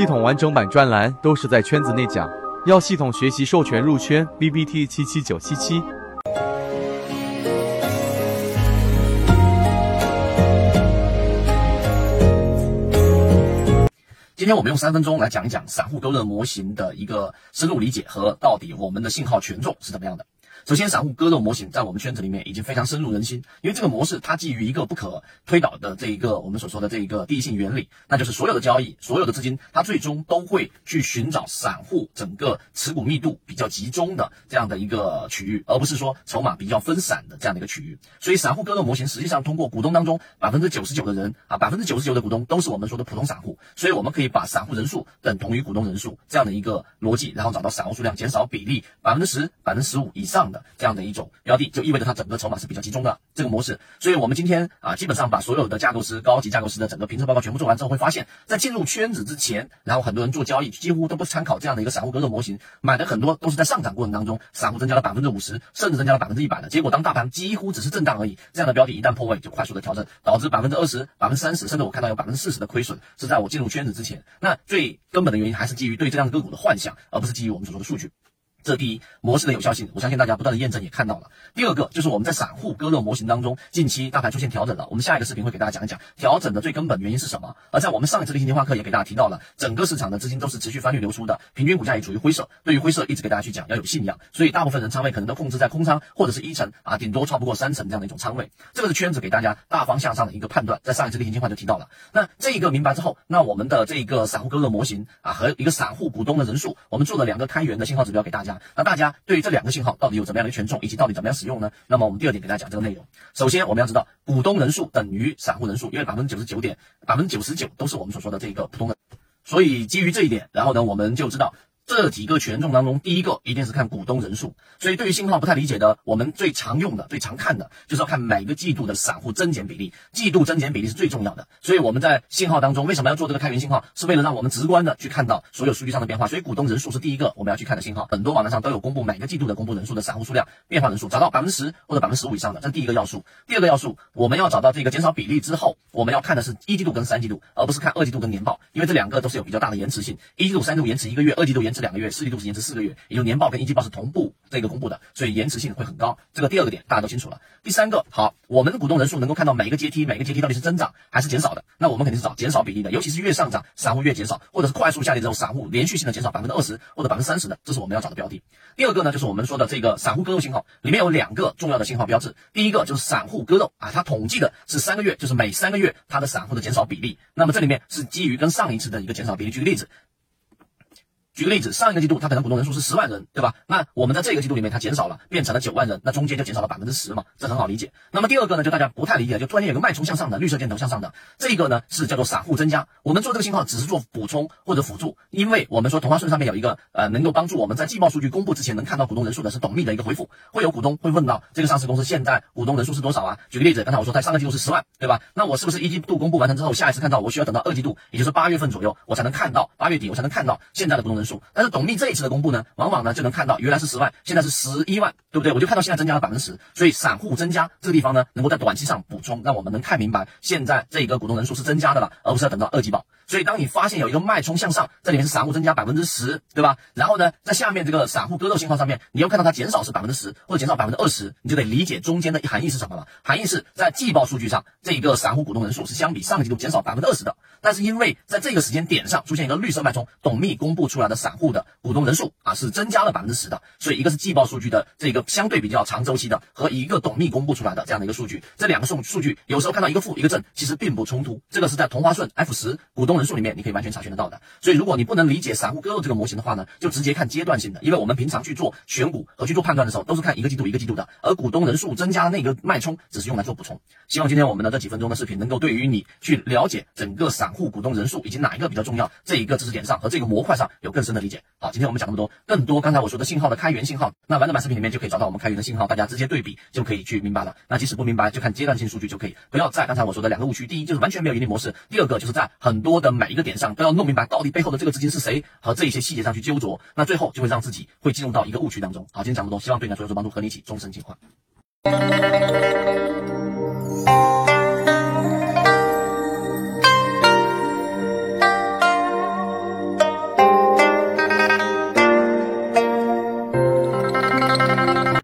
系统完整版专栏都是在圈子内讲，要系统学习授权入圈，B B T 七七九七七。今天我们用三分钟来讲一讲散户勾勒模型的一个深入理解和到底我们的信号权重是怎么样的。首先，散户割肉模型在我们圈子里面已经非常深入人心，因为这个模式它基于一个不可推导的这一个我们所说的这一个第一性原理，那就是所有的交易、所有的资金，它最终都会去寻找散户整个持股密度比较集中的这样的一个区域，而不是说筹码比较分散的这样的一个区域。所以，散户割肉模型实际上通过股东当中百分之九十九的人啊，百分之九十九的股东都是我们说的普通散户，所以我们可以把散户人数等同于股东人数这样的一个逻辑，然后找到散户数量减少比例百分之十、百分之十五以上的这样的一种。标的就意味着它整个筹码是比较集中的这个模式，所以我们今天啊，基本上把所有的架构师、高级架构师的整个评测报告全部做完之后，会发现，在进入圈子之前，然后很多人做交易几乎都不参考这样的一个散户割肉模型，买的很多都是在上涨过程当中，散户增加了百分之五十，甚至增加了百分之一百的结果，当大盘几乎只是震荡而已，这样的标的一旦破位就快速的调整，导致百分之二十、百分之三十，甚至我看到有百分之四十的亏损是在我进入圈子之前。那最根本的原因还是基于对这样的个股的幻想，而不是基于我们所说的数据。这第一模式的有效性，我相信大家不断的验证也看到了。第二个就是我们在散户割肉模型当中，近期大盘出现调整了。我们下一个视频会给大家讲一讲调整的最根本原因是什么。而在我们上一次的精华课也给大家提到了，整个市场的资金都是持续翻绿流出的，平均股价也处于灰色。对于灰色，一直给大家去讲要有信仰，所以大部分人仓位可能都控制在空仓或者是一成啊，顶多超不过三成这样的一种仓位。这个是圈子给大家大方向上的一个判断，在上一次例行精华就提到了。那这一个明白之后，那我们的这一个散户割肉模型啊和一个散户股东的人数，我们做了两个开源的信号指标给大家那大家。对这两个信号到底有怎么样的权重，以及到底怎么样使用呢？那么我们第二点给大家讲这个内容。首先我们要知道，股东人数等于散户人数，因为百分之九十九点百分之九十九都是我们所说的这个普通的，所以基于这一点，然后呢，我们就知道。这几个权重当中，第一个一定是看股东人数。所以对于信号不太理解的，我们最常用的、最常看的就是要看每个季度的散户增减比例。季度增减比例是最重要的。所以我们在信号当中为什么要做这个开源信号？是为了让我们直观的去看到所有数据上的变化。所以股东人数是第一个我们要去看的信号。很多网站上都有公布每个季度的公布人数的散户数量变化人数，找到百分之十或者百分之十五以上的，这第一个要素。第二个要素，我们要找到这个减少比例之后，我们要看的是一季度跟三季度，而不是看二季度跟年报，因为这两个都是有比较大的延迟性。一季度、三季度延迟一个月，二季度延迟两个月，四季度是延迟。四个月，也就年报跟一季报是同步这个公布的，所以延迟性会很高。这个第二个点大家都清楚了。第三个，好，我们的股东人数能够看到每一个阶梯，每个阶梯到底是增长还是减少的，那我们肯定是找减少比例的，尤其是越上涨，散户越减少，或者是快速下跌之后，散户连续性的减少百分之二十或者百分之三十的，这是我们要找的标的。第二个呢，就是我们说的这个散户割肉信号，里面有两个重要的信号标志。第一个就是散户割肉啊，它统计的是三个月，就是每三个月月它的散户的减少比例。那么这里面是基于跟上一次的一个减少比例。举个例子。举个例子，上一个季度它可能股东人数是十万人，对吧？那我们在这个季度里面它减少了，变成了九万人，那中间就减少了百分之十嘛，这很好理解。那么第二个呢，就大家不太理解，就突然间有个脉冲向上的绿色箭头向上的，这个呢是叫做散户增加。我们做这个信号只是做补充或者辅助，因为我们说同花顺上面有一个呃能够帮助我们在季报数据公布之前能看到股东人数的是董秘的一个回复，会有股东会问到这个上市公司现在股东人数是多少啊？举个例子，刚才我说在上个季度是十万，对吧？那我是不是一季度公布完成之后，下一次看到我需要等到二季度，也就是八月份左右，我才能看到八月底我才能看到现在的股东人数？但是董秘这一次的公布呢，往往呢就能看到原来是十万，现在是十一万，对不对？我就看到现在增加了百分之十，所以散户增加这个地方呢，能够在短期上补充，让我们能看明白现在这个股东人数是增加的了，而不是要等到二级保。所以当你发现有一个脉冲向上，这里面是散户增加百分之十，对吧？然后呢，在下面这个散户割肉信号上面，你又看到它减少是百分之十或者减少百分之二十，你就得理解中间的含义是什么了。含义是在季报数据上，这一个散户股东人数是相比上个季度减少百分之二十的，但是因为在这个时间点上出现一个绿色脉冲，董秘公布出来的散户的股东人数啊是。增加了百分之十的，所以一个是季报数据的这个相对比较长周期的，和一个董秘公布出来的这样的一个数据，这两个数数据有时候看到一个负一个正，其实并不冲突。这个是在同花顺 F 十股东人数里面你可以完全查询得到的。所以如果你不能理解散户割肉这个模型的话呢，就直接看阶段性的，因为我们平常去做选股和去做判断的时候，都是看一个季度一个季度的，而股东人数增加那个脉冲只是用来做补充。希望今天我们的这几分钟的视频能够对于你去了解整个散户股东人数以及哪一个比较重要这一个知识点上和这个模块上有更深的理解。好，今天我们讲那么多，更多刚才我说的信号。的开源信号，那完整版视频里面就可以找到我们开源的信号，大家直接对比就可以去明白了。那即使不明白，就看阶段性数据就可以。不要在刚才我说的两个误区，第一就是完全没有盈利模式，第二个就是在很多的每一个点上都要弄明白到底背后的这个资金是谁和这一些细节上去纠着，那最后就会让自己会进入到一个误区当中。好，今天讲这么多，希望对你来说有所帮助，和你一起终身进化。